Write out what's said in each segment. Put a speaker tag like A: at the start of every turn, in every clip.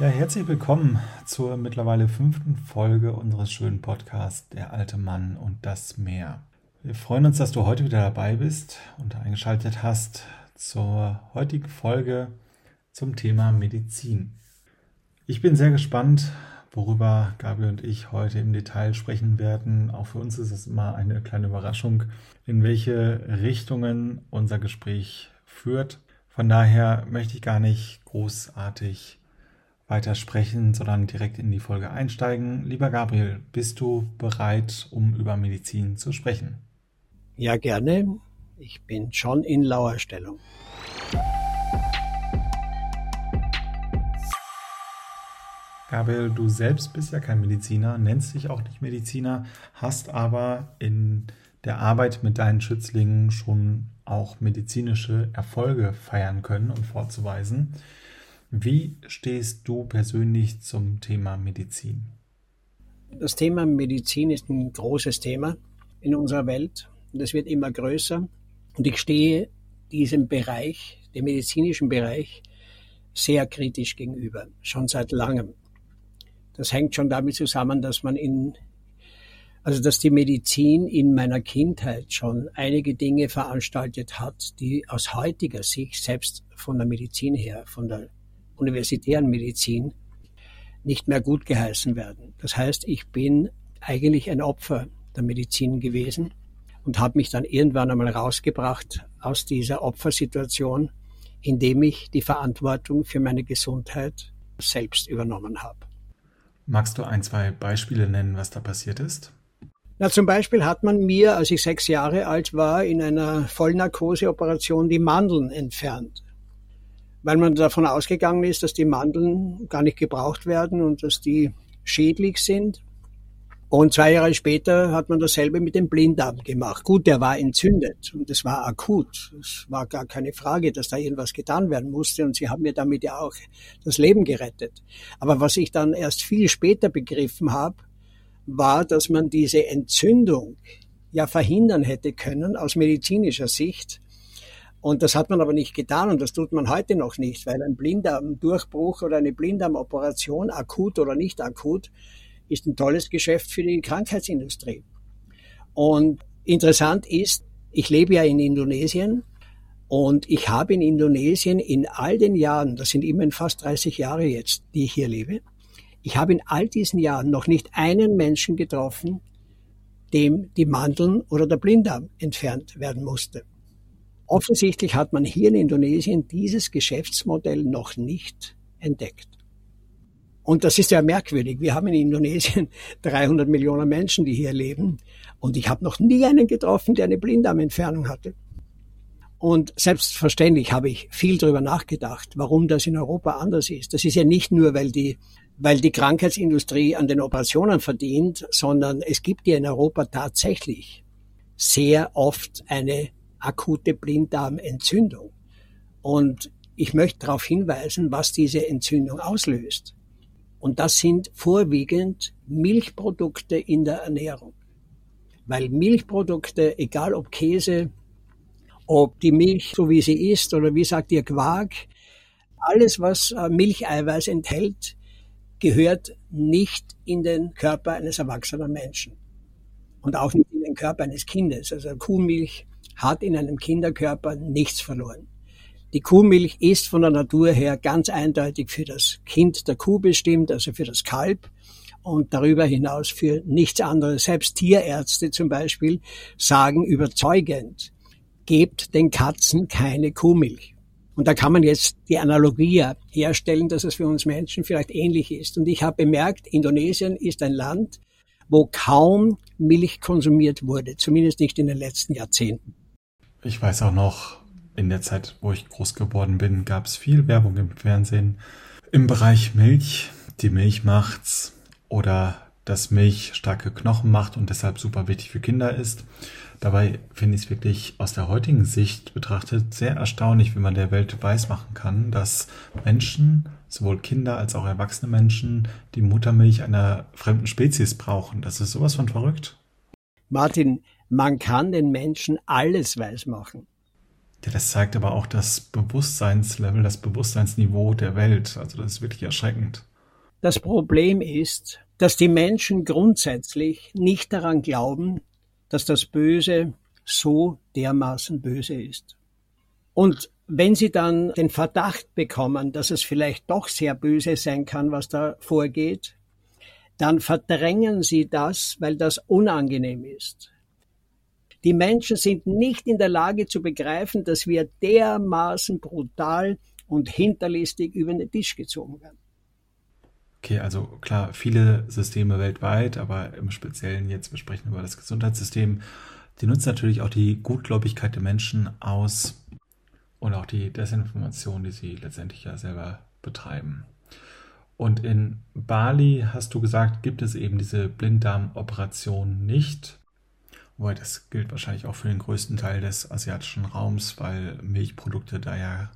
A: Ja, herzlich willkommen zur mittlerweile fünften Folge unseres schönen Podcasts Der alte Mann und das Meer. Wir freuen uns, dass du heute wieder dabei bist und eingeschaltet hast zur heutigen Folge zum Thema Medizin. Ich bin sehr gespannt, worüber Gabi und ich heute im Detail sprechen werden. Auch für uns ist es immer eine kleine Überraschung, in welche Richtungen unser Gespräch führt. Von daher möchte ich gar nicht großartig weiter sprechen, sondern direkt in die Folge einsteigen. Lieber Gabriel, bist du bereit, um über Medizin zu sprechen?
B: Ja, gerne. Ich bin schon in lauer Stellung.
A: Gabriel, du selbst bist ja kein Mediziner, nennst dich auch nicht Mediziner, hast aber in der Arbeit mit deinen Schützlingen schon auch medizinische Erfolge feiern können und vorzuweisen. Wie stehst du persönlich zum Thema Medizin?
B: Das Thema Medizin ist ein großes Thema in unserer Welt und es wird immer größer. Und ich stehe diesem Bereich, dem medizinischen Bereich, sehr kritisch gegenüber, schon seit langem. Das hängt schon damit zusammen, dass man in, also dass die Medizin in meiner Kindheit schon einige Dinge veranstaltet hat, die aus heutiger Sicht, selbst von der Medizin her, von der universitären Medizin nicht mehr gut geheißen werden. Das heißt, ich bin eigentlich ein Opfer der Medizin gewesen und habe mich dann irgendwann einmal rausgebracht aus dieser Opfersituation, indem ich die Verantwortung für meine Gesundheit selbst übernommen habe.
A: Magst du ein, zwei Beispiele nennen, was da passiert ist?
B: Na, zum Beispiel hat man mir, als ich sechs Jahre alt war, in einer Vollnarkoseoperation die Mandeln entfernt weil man davon ausgegangen ist, dass die Mandeln gar nicht gebraucht werden und dass die schädlich sind. Und zwei Jahre später hat man dasselbe mit dem Blinddarm gemacht. Gut, der war entzündet und es war akut. Es war gar keine Frage, dass da irgendwas getan werden musste und sie haben mir damit ja auch das Leben gerettet. Aber was ich dann erst viel später begriffen habe, war, dass man diese Entzündung ja verhindern hätte können aus medizinischer Sicht, und das hat man aber nicht getan und das tut man heute noch nicht, weil ein Blinddarmdurchbruch oder eine Blinddarmoperation, akut oder nicht akut, ist ein tolles Geschäft für die Krankheitsindustrie. Und interessant ist, ich lebe ja in Indonesien und ich habe in Indonesien in all den Jahren, das sind immerhin fast 30 Jahre jetzt, die ich hier lebe, ich habe in all diesen Jahren noch nicht einen Menschen getroffen, dem die Mandeln oder der Blinddarm entfernt werden musste. Offensichtlich hat man hier in Indonesien dieses Geschäftsmodell noch nicht entdeckt. Und das ist ja merkwürdig. Wir haben in Indonesien 300 Millionen Menschen, die hier leben. Und ich habe noch nie einen getroffen, der eine Blinddarmentfernung hatte. Und selbstverständlich habe ich viel darüber nachgedacht, warum das in Europa anders ist. Das ist ja nicht nur, weil die, weil die Krankheitsindustrie an den Operationen verdient, sondern es gibt ja in Europa tatsächlich sehr oft eine akute Blinddarmentzündung. Und ich möchte darauf hinweisen, was diese Entzündung auslöst. Und das sind vorwiegend Milchprodukte in der Ernährung. Weil Milchprodukte, egal ob Käse, ob die Milch so wie sie ist oder wie sagt ihr Quark, alles was äh, Milcheiweiß enthält, gehört nicht in den Körper eines erwachsenen Menschen. Und auch nicht in den Körper eines Kindes. Also Kuhmilch hat in einem Kinderkörper nichts verloren. Die Kuhmilch ist von der Natur her ganz eindeutig für das Kind der Kuh bestimmt, also für das Kalb und darüber hinaus für nichts anderes. Selbst Tierärzte zum Beispiel sagen überzeugend, gebt den Katzen keine Kuhmilch. Und da kann man jetzt die Analogie herstellen, dass es für uns Menschen vielleicht ähnlich ist. Und ich habe bemerkt, Indonesien ist ein Land, wo kaum Milch konsumiert wurde, zumindest nicht in den letzten Jahrzehnten.
A: Ich weiß auch noch, in der Zeit, wo ich groß geworden bin, gab es viel Werbung im Fernsehen im Bereich Milch. Die Milch macht's oder dass Milch starke Knochen macht und deshalb super wichtig für Kinder ist. Dabei finde ich es wirklich aus der heutigen Sicht betrachtet sehr erstaunlich, wie man der Welt weismachen kann, dass Menschen, sowohl Kinder als auch erwachsene Menschen, die Muttermilch einer fremden Spezies brauchen. Das ist sowas von verrückt.
B: Martin, man kann den Menschen alles weismachen.
A: Ja, das zeigt aber auch das Bewusstseinslevel, das Bewusstseinsniveau der Welt. Also das ist wirklich erschreckend.
B: Das Problem ist, dass die Menschen grundsätzlich nicht daran glauben, dass das Böse so dermaßen böse ist. Und wenn sie dann den Verdacht bekommen, dass es vielleicht doch sehr böse sein kann, was da vorgeht, dann verdrängen sie das, weil das unangenehm ist. Die Menschen sind nicht in der Lage zu begreifen, dass wir dermaßen brutal und hinterlistig über den Tisch gezogen werden.
A: Okay, also klar, viele Systeme weltweit, aber im Speziellen jetzt wir das Gesundheitssystem, die nutzen natürlich auch die Gutgläubigkeit der Menschen aus und auch die Desinformation, die sie letztendlich ja selber betreiben. Und in Bali hast du gesagt, gibt es eben diese Blinddarmoperation nicht. Wobei das gilt wahrscheinlich auch für den größten Teil des asiatischen Raums, weil Milchprodukte da ja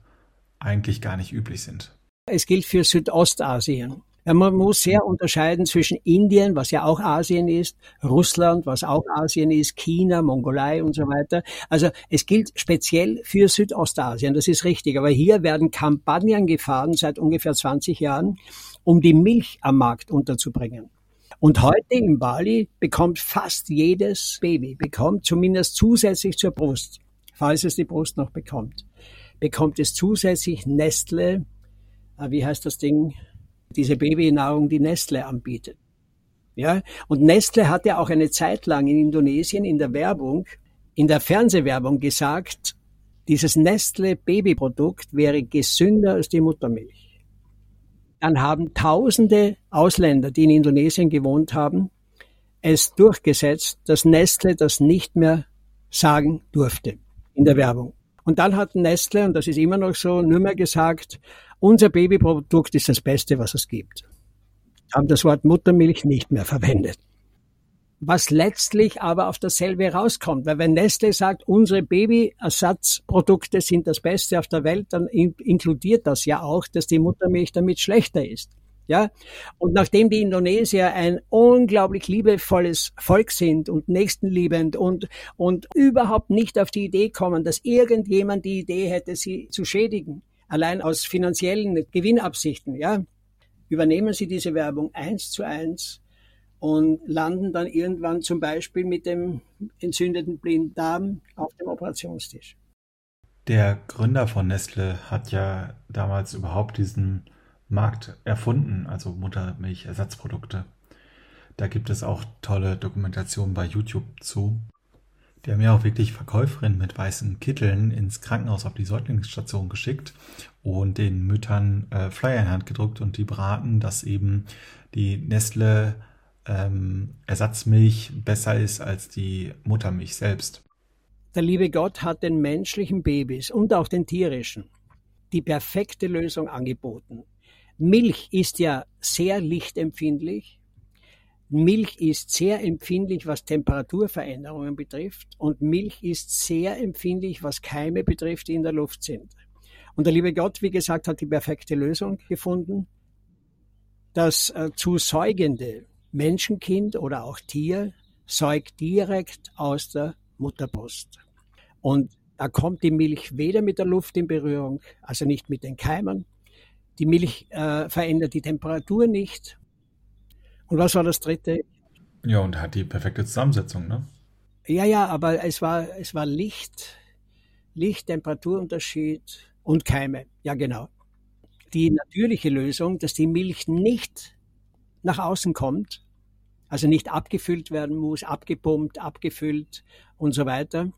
A: eigentlich gar nicht üblich sind.
B: Es gilt für Südostasien. Ja, man muss sehr unterscheiden zwischen Indien, was ja auch Asien ist, Russland, was auch Asien ist, China, Mongolei und so weiter. Also es gilt speziell für Südostasien, das ist richtig. Aber hier werden Kampagnen gefahren seit ungefähr 20 Jahren, um die Milch am Markt unterzubringen. Und heute in Bali bekommt fast jedes Baby, bekommt zumindest zusätzlich zur Brust, falls es die Brust noch bekommt, bekommt es zusätzlich Nestle, äh, wie heißt das Ding, diese Babynahrung, die Nestle anbietet. Ja, und Nestle hat ja auch eine Zeit lang in Indonesien in der Werbung, in der Fernsehwerbung gesagt, dieses Nestle Babyprodukt wäre gesünder als die Muttermilch. Dann haben tausende Ausländer, die in Indonesien gewohnt haben, es durchgesetzt, dass Nestle das nicht mehr sagen durfte in der Werbung. Und dann hat Nestle, und das ist immer noch so, nur mehr gesagt, unser Babyprodukt ist das Beste, was es gibt. Haben das Wort Muttermilch nicht mehr verwendet. Was letztlich aber auf dasselbe rauskommt, weil wenn Nestle sagt, unsere Babyersatzprodukte sind das Beste auf der Welt, dann inkludiert das ja auch, dass die Muttermilch damit schlechter ist. Ja, und nachdem die Indonesier ein unglaublich liebevolles Volk sind und nächstenliebend und, und überhaupt nicht auf die Idee kommen, dass irgendjemand die Idee hätte, sie zu schädigen, allein aus finanziellen Gewinnabsichten, ja, übernehmen sie diese Werbung eins zu eins und landen dann irgendwann zum Beispiel mit dem entzündeten Blinddarm auf dem Operationstisch.
A: Der Gründer von Nestle hat ja damals überhaupt diesen Markt erfunden, also Muttermilchersatzprodukte. Da gibt es auch tolle Dokumentationen bei YouTube zu. Die haben ja auch wirklich Verkäuferinnen mit weißen Kitteln ins Krankenhaus auf die Säuglingsstation geschickt und den Müttern äh, Flyer in Hand gedruckt und die beraten, dass eben die Nestle ähm, Ersatzmilch besser ist als die Muttermilch selbst.
B: Der liebe Gott hat den menschlichen Babys und auch den tierischen die perfekte Lösung angeboten. Milch ist ja sehr lichtempfindlich Milch ist sehr empfindlich, was Temperaturveränderungen betrifft und Milch ist sehr empfindlich, was Keime betrifft, die in der Luft sind. Und der liebe Gott, wie gesagt, hat die perfekte Lösung gefunden. Das äh, zu säugende Menschenkind oder auch Tier säugt direkt aus der Mutterbrust. Und da kommt die Milch weder mit der Luft in Berührung, also nicht mit den Keimen. Die Milch äh, verändert die Temperatur nicht und was war das dritte?
A: Ja, und hat die perfekte Zusammensetzung, ne?
B: Ja, ja, aber es war, es war Licht, Licht, Temperaturunterschied und Keime. Ja, genau. Die natürliche Lösung, dass die Milch nicht nach außen kommt, also nicht abgefüllt werden muss, abgepumpt, abgefüllt und so weiter,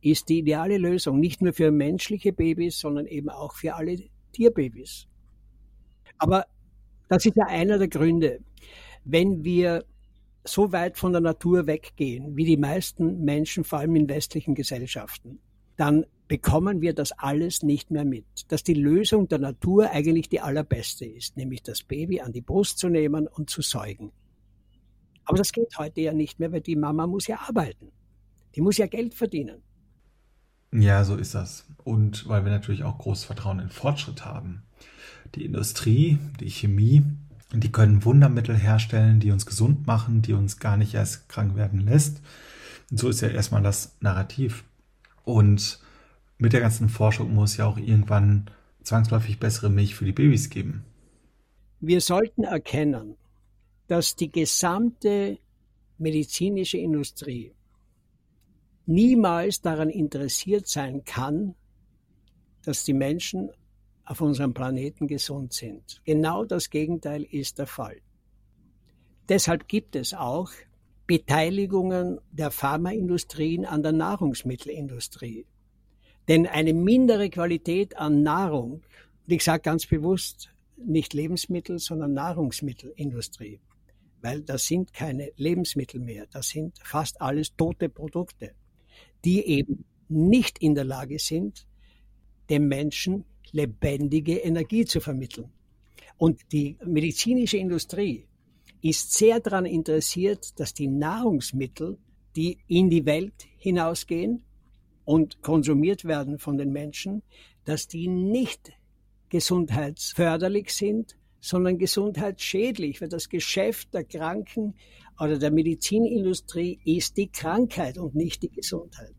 B: ist die ideale Lösung. Nicht nur für menschliche Babys, sondern eben auch für alle Tierbabys. Aber das ist ja einer der Gründe wenn wir so weit von der Natur weggehen, wie die meisten Menschen, vor allem in westlichen Gesellschaften, dann bekommen wir das alles nicht mehr mit. Dass die Lösung der Natur eigentlich die allerbeste ist, nämlich das Baby an die Brust zu nehmen und zu säugen. Aber das geht heute ja nicht mehr, weil die Mama muss ja arbeiten. Die muss ja Geld verdienen.
A: Ja, so ist das. Und weil wir natürlich auch großes Vertrauen in Fortschritt haben. Die Industrie, die Chemie, die können Wundermittel herstellen, die uns gesund machen, die uns gar nicht erst krank werden lässt. Und so ist ja erstmal das Narrativ. Und mit der ganzen Forschung muss ja auch irgendwann zwangsläufig bessere Milch für die Babys geben.
B: Wir sollten erkennen, dass die gesamte medizinische Industrie niemals daran interessiert sein kann, dass die Menschen auf unserem Planeten gesund sind. Genau das Gegenteil ist der Fall. Deshalb gibt es auch Beteiligungen der Pharmaindustrien an der Nahrungsmittelindustrie. Denn eine mindere Qualität an Nahrung, und ich sage ganz bewusst nicht Lebensmittel, sondern Nahrungsmittelindustrie, weil das sind keine Lebensmittel mehr, das sind fast alles tote Produkte, die eben nicht in der Lage sind, dem Menschen lebendige Energie zu vermitteln. Und die medizinische Industrie ist sehr daran interessiert, dass die Nahrungsmittel, die in die Welt hinausgehen und konsumiert werden von den Menschen, dass die nicht gesundheitsförderlich sind, sondern gesundheitsschädlich, weil das Geschäft der Kranken oder der Medizinindustrie ist die Krankheit und nicht die Gesundheit.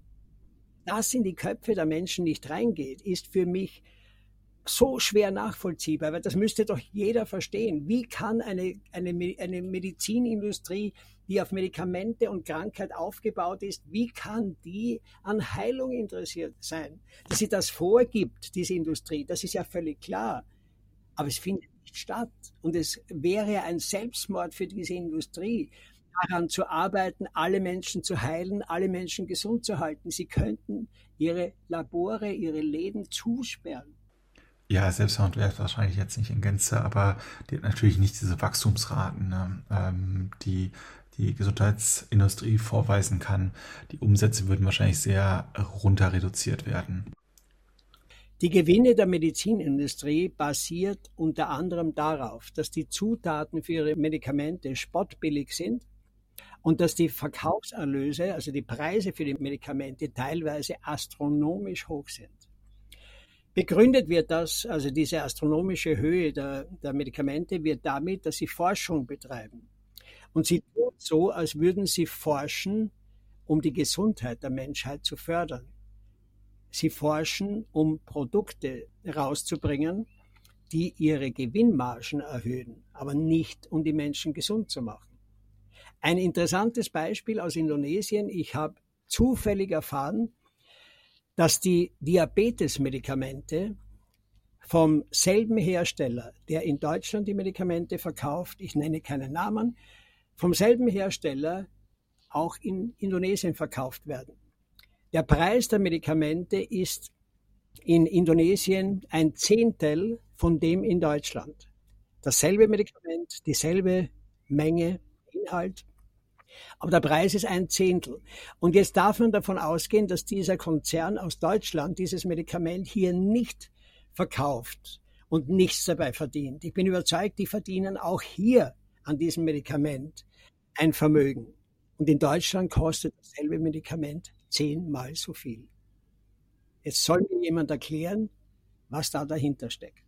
B: Das in die Köpfe der Menschen nicht reingeht, ist für mich so schwer nachvollziehbar, weil das müsste doch jeder verstehen. Wie kann eine, eine, eine Medizinindustrie, die auf Medikamente und Krankheit aufgebaut ist, wie kann die an Heilung interessiert sein? Dass sie das vorgibt, diese Industrie, das ist ja völlig klar. Aber es findet nicht statt. Und es wäre ein Selbstmord für diese Industrie, daran zu arbeiten, alle Menschen zu heilen, alle Menschen gesund zu halten. Sie könnten ihre Labore, ihre Läden zusperren.
A: Ja, Selbstmord wäre wahrscheinlich jetzt nicht in Gänze, aber die hat natürlich nicht diese Wachstumsraten, ne, ähm, die die Gesundheitsindustrie vorweisen kann. Die Umsätze würden wahrscheinlich sehr runter reduziert werden.
B: Die Gewinne der Medizinindustrie basiert unter anderem darauf, dass die Zutaten für ihre Medikamente spottbillig sind und dass die Verkaufserlöse, also die Preise für die Medikamente teilweise astronomisch hoch sind. Begründet wird das, also diese astronomische Höhe der, der Medikamente, wird damit, dass sie Forschung betreiben. Und sie tun so, als würden sie forschen, um die Gesundheit der Menschheit zu fördern. Sie forschen, um Produkte rauszubringen, die ihre Gewinnmargen erhöhen, aber nicht um die Menschen gesund zu machen. Ein interessantes Beispiel aus Indonesien. Ich habe zufällig erfahren, dass die Diabetesmedikamente vom selben Hersteller, der in Deutschland die Medikamente verkauft, ich nenne keinen Namen, vom selben Hersteller auch in Indonesien verkauft werden. Der Preis der Medikamente ist in Indonesien ein Zehntel von dem in Deutschland. Dasselbe Medikament, dieselbe Menge, Inhalt, aber der Preis ist ein Zehntel. Und jetzt darf man davon ausgehen, dass dieser Konzern aus Deutschland dieses Medikament hier nicht verkauft und nichts dabei verdient. Ich bin überzeugt, die verdienen auch hier an diesem Medikament ein Vermögen. Und in Deutschland kostet dasselbe Medikament zehnmal so viel. Jetzt soll mir jemand erklären, was da dahinter steckt.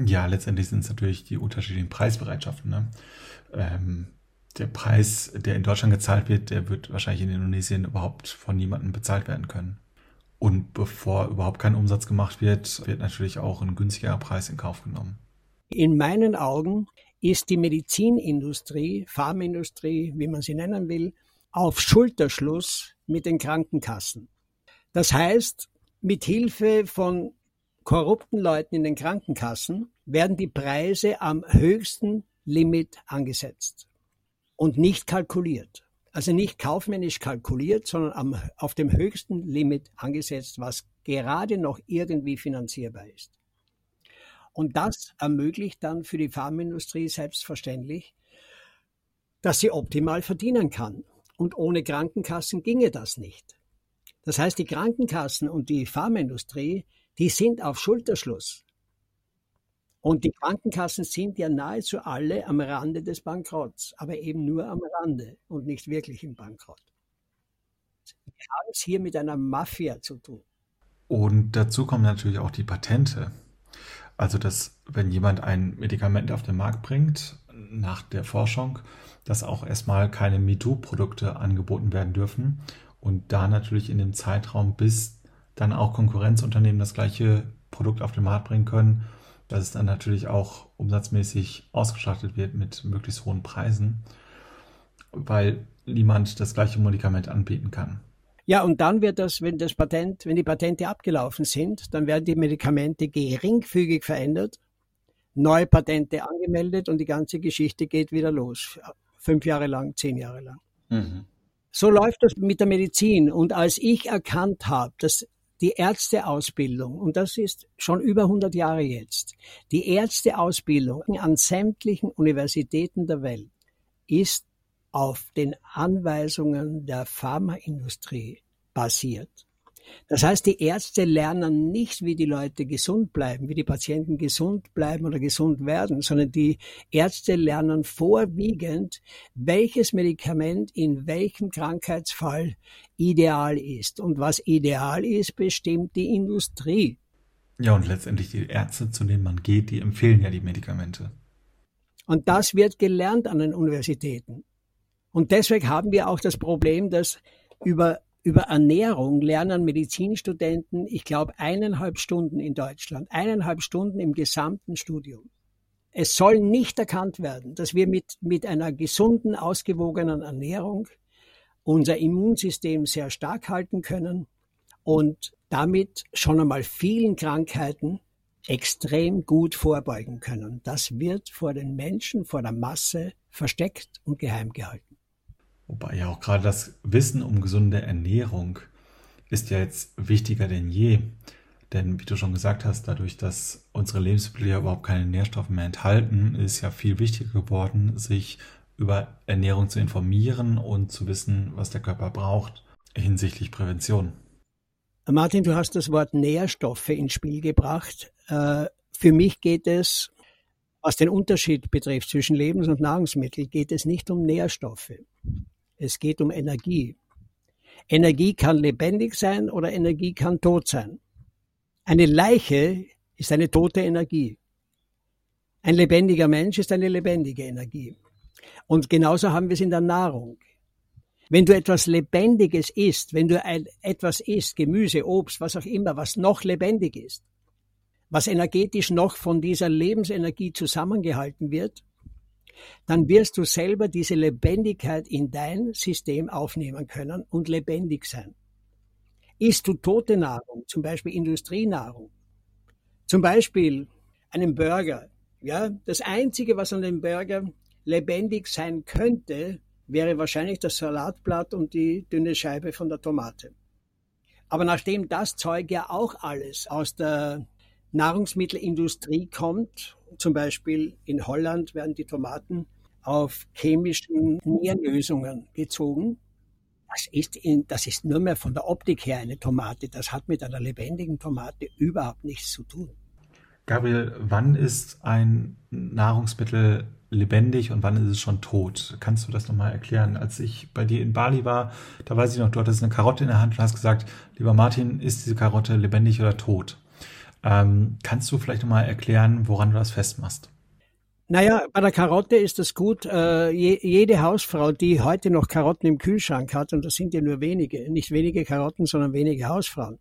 A: Ja, letztendlich sind es natürlich die unterschiedlichen Preisbereitschaften. Ne? Ähm, der Preis, der in Deutschland gezahlt wird, der wird wahrscheinlich in Indonesien überhaupt von niemandem bezahlt werden können. Und bevor überhaupt kein Umsatz gemacht wird, wird natürlich auch ein günstigerer Preis in Kauf genommen.
B: In meinen Augen ist die Medizinindustrie, Pharmaindustrie, wie man sie nennen will, auf Schulterschluss mit den Krankenkassen. Das heißt, mit Hilfe von korrupten Leuten in den Krankenkassen werden die Preise am höchsten Limit angesetzt und nicht kalkuliert. Also nicht kaufmännisch kalkuliert, sondern am, auf dem höchsten Limit angesetzt, was gerade noch irgendwie finanzierbar ist. Und das ermöglicht dann für die Pharmaindustrie selbstverständlich, dass sie optimal verdienen kann. Und ohne Krankenkassen ginge das nicht. Das heißt, die Krankenkassen und die Pharmaindustrie, die sind auf Schulterschluss. Und die Krankenkassen sind ja nahezu alle am Rande des Bankrotts, aber eben nur am Rande und nicht wirklich im Bankrott. Wir haben es hier mit einer Mafia zu tun.
A: Und dazu kommen natürlich auch die Patente. Also, dass wenn jemand ein Medikament auf den Markt bringt, nach der Forschung, dass auch erstmal keine MeToo-Produkte angeboten werden dürfen und da natürlich in dem Zeitraum, bis dann auch Konkurrenzunternehmen das gleiche Produkt auf den Markt bringen können, dass es dann natürlich auch umsatzmäßig ausgestattet wird mit möglichst hohen Preisen, weil niemand das gleiche Medikament anbieten kann.
B: Ja, und dann wird das, wenn das Patent, wenn die Patente abgelaufen sind, dann werden die Medikamente geringfügig verändert, neue Patente angemeldet und die ganze Geschichte geht wieder los. Fünf Jahre lang, zehn Jahre lang. Mhm. So läuft das mit der Medizin. Und als ich erkannt habe, dass die Ärzteausbildung, und das ist schon über 100 Jahre jetzt, die Ärzteausbildung an sämtlichen Universitäten der Welt ist auf den Anweisungen der Pharmaindustrie basiert. Das heißt, die Ärzte lernen nicht, wie die Leute gesund bleiben, wie die Patienten gesund bleiben oder gesund werden, sondern die Ärzte lernen vorwiegend, welches Medikament in welchem Krankheitsfall ideal ist. Und was ideal ist, bestimmt die Industrie.
A: Ja, und letztendlich die Ärzte, zu denen man geht, die empfehlen ja die Medikamente.
B: Und das wird gelernt an den Universitäten. Und deswegen haben wir auch das Problem, dass über, über Ernährung lernen Medizinstudenten, ich glaube, eineinhalb Stunden in Deutschland, eineinhalb Stunden im gesamten Studium. Es soll nicht erkannt werden, dass wir mit, mit einer gesunden, ausgewogenen Ernährung unser Immunsystem sehr stark halten können und damit schon einmal vielen Krankheiten extrem gut vorbeugen können. Das wird vor den Menschen, vor der Masse versteckt und geheim gehalten.
A: Wobei ja auch gerade das Wissen um gesunde Ernährung ist ja jetzt wichtiger denn je. Denn wie du schon gesagt hast, dadurch, dass unsere Lebensmittel ja überhaupt keine Nährstoffe mehr enthalten, ist ja viel wichtiger geworden, sich über Ernährung zu informieren und zu wissen, was der Körper braucht hinsichtlich Prävention.
B: Martin, du hast das Wort Nährstoffe ins Spiel gebracht. Äh, für mich geht es, was den Unterschied betrifft zwischen Lebens- und Nahrungsmitteln, geht es nicht um Nährstoffe. Es geht um Energie. Energie kann lebendig sein oder Energie kann tot sein. Eine Leiche ist eine tote Energie. Ein lebendiger Mensch ist eine lebendige Energie. Und genauso haben wir es in der Nahrung. Wenn du etwas Lebendiges isst, wenn du ein, etwas isst, Gemüse, Obst, was auch immer, was noch lebendig ist, was energetisch noch von dieser Lebensenergie zusammengehalten wird, dann wirst du selber diese Lebendigkeit in dein System aufnehmen können und lebendig sein. Isst du tote Nahrung, zum Beispiel Industrienahrung, zum Beispiel einen Burger, ja, das einzige, was an dem Burger lebendig sein könnte, wäre wahrscheinlich das Salatblatt und die dünne Scheibe von der Tomate. Aber nachdem das Zeug ja auch alles aus der Nahrungsmittelindustrie kommt zum Beispiel in Holland werden die Tomaten auf chemischen Nährlösungen gezogen. Das ist, in, das ist nur mehr von der Optik her eine Tomate. Das hat mit einer lebendigen Tomate überhaupt nichts zu tun.
A: Gabriel, wann ist ein Nahrungsmittel lebendig und wann ist es schon tot? Kannst du das nochmal erklären? Als ich bei dir in Bali war, da weiß ich noch, du hattest eine Karotte in der Hand und hast gesagt, lieber Martin, ist diese Karotte lebendig oder tot? Ähm, kannst du vielleicht nochmal erklären, woran du das festmachst?
B: Naja, bei der Karotte ist es gut. Äh, je, jede Hausfrau, die heute noch Karotten im Kühlschrank hat, und das sind ja nur wenige, nicht wenige Karotten, sondern wenige Hausfrauen,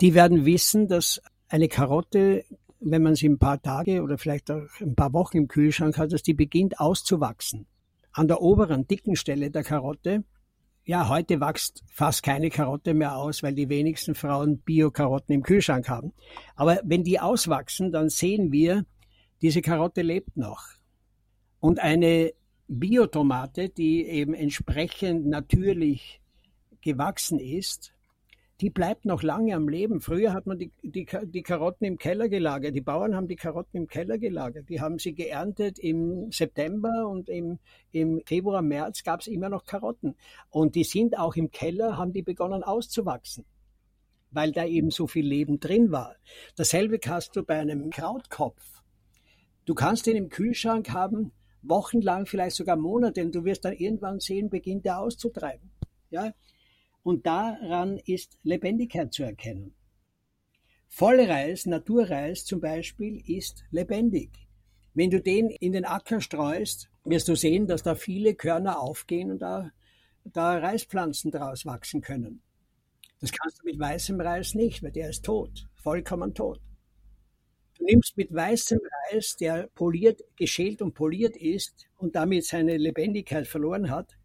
B: die werden wissen, dass eine Karotte, wenn man sie ein paar Tage oder vielleicht auch ein paar Wochen im Kühlschrank hat, dass die beginnt auszuwachsen. An der oberen, dicken Stelle der Karotte ja, heute wächst fast keine Karotte mehr aus, weil die wenigsten Frauen Bio-Karotten im Kühlschrank haben. Aber wenn die auswachsen, dann sehen wir, diese Karotte lebt noch. Und eine Biotomate, die eben entsprechend natürlich gewachsen ist, die bleibt noch lange am Leben. Früher hat man die, die, die Karotten im Keller gelagert. Die Bauern haben die Karotten im Keller gelagert. Die haben sie geerntet im September und im, im Februar, März gab es immer noch Karotten. Und die sind auch im Keller, haben die begonnen auszuwachsen, weil da eben so viel Leben drin war. Dasselbe hast du bei einem Krautkopf. Du kannst den im Kühlschrank haben, wochenlang, vielleicht sogar Monate, und du wirst dann irgendwann sehen, beginnt er auszutreiben. Ja, und daran ist Lebendigkeit zu erkennen. Vollreis, Naturreis zum Beispiel, ist lebendig. Wenn du den in den Acker streust, wirst du sehen, dass da viele Körner aufgehen und da, da Reispflanzen daraus wachsen können. Das kannst du mit weißem Reis nicht, weil der ist tot, vollkommen tot. Du nimmst mit weißem Reis, der poliert, geschält und poliert ist und damit seine Lebendigkeit verloren hat,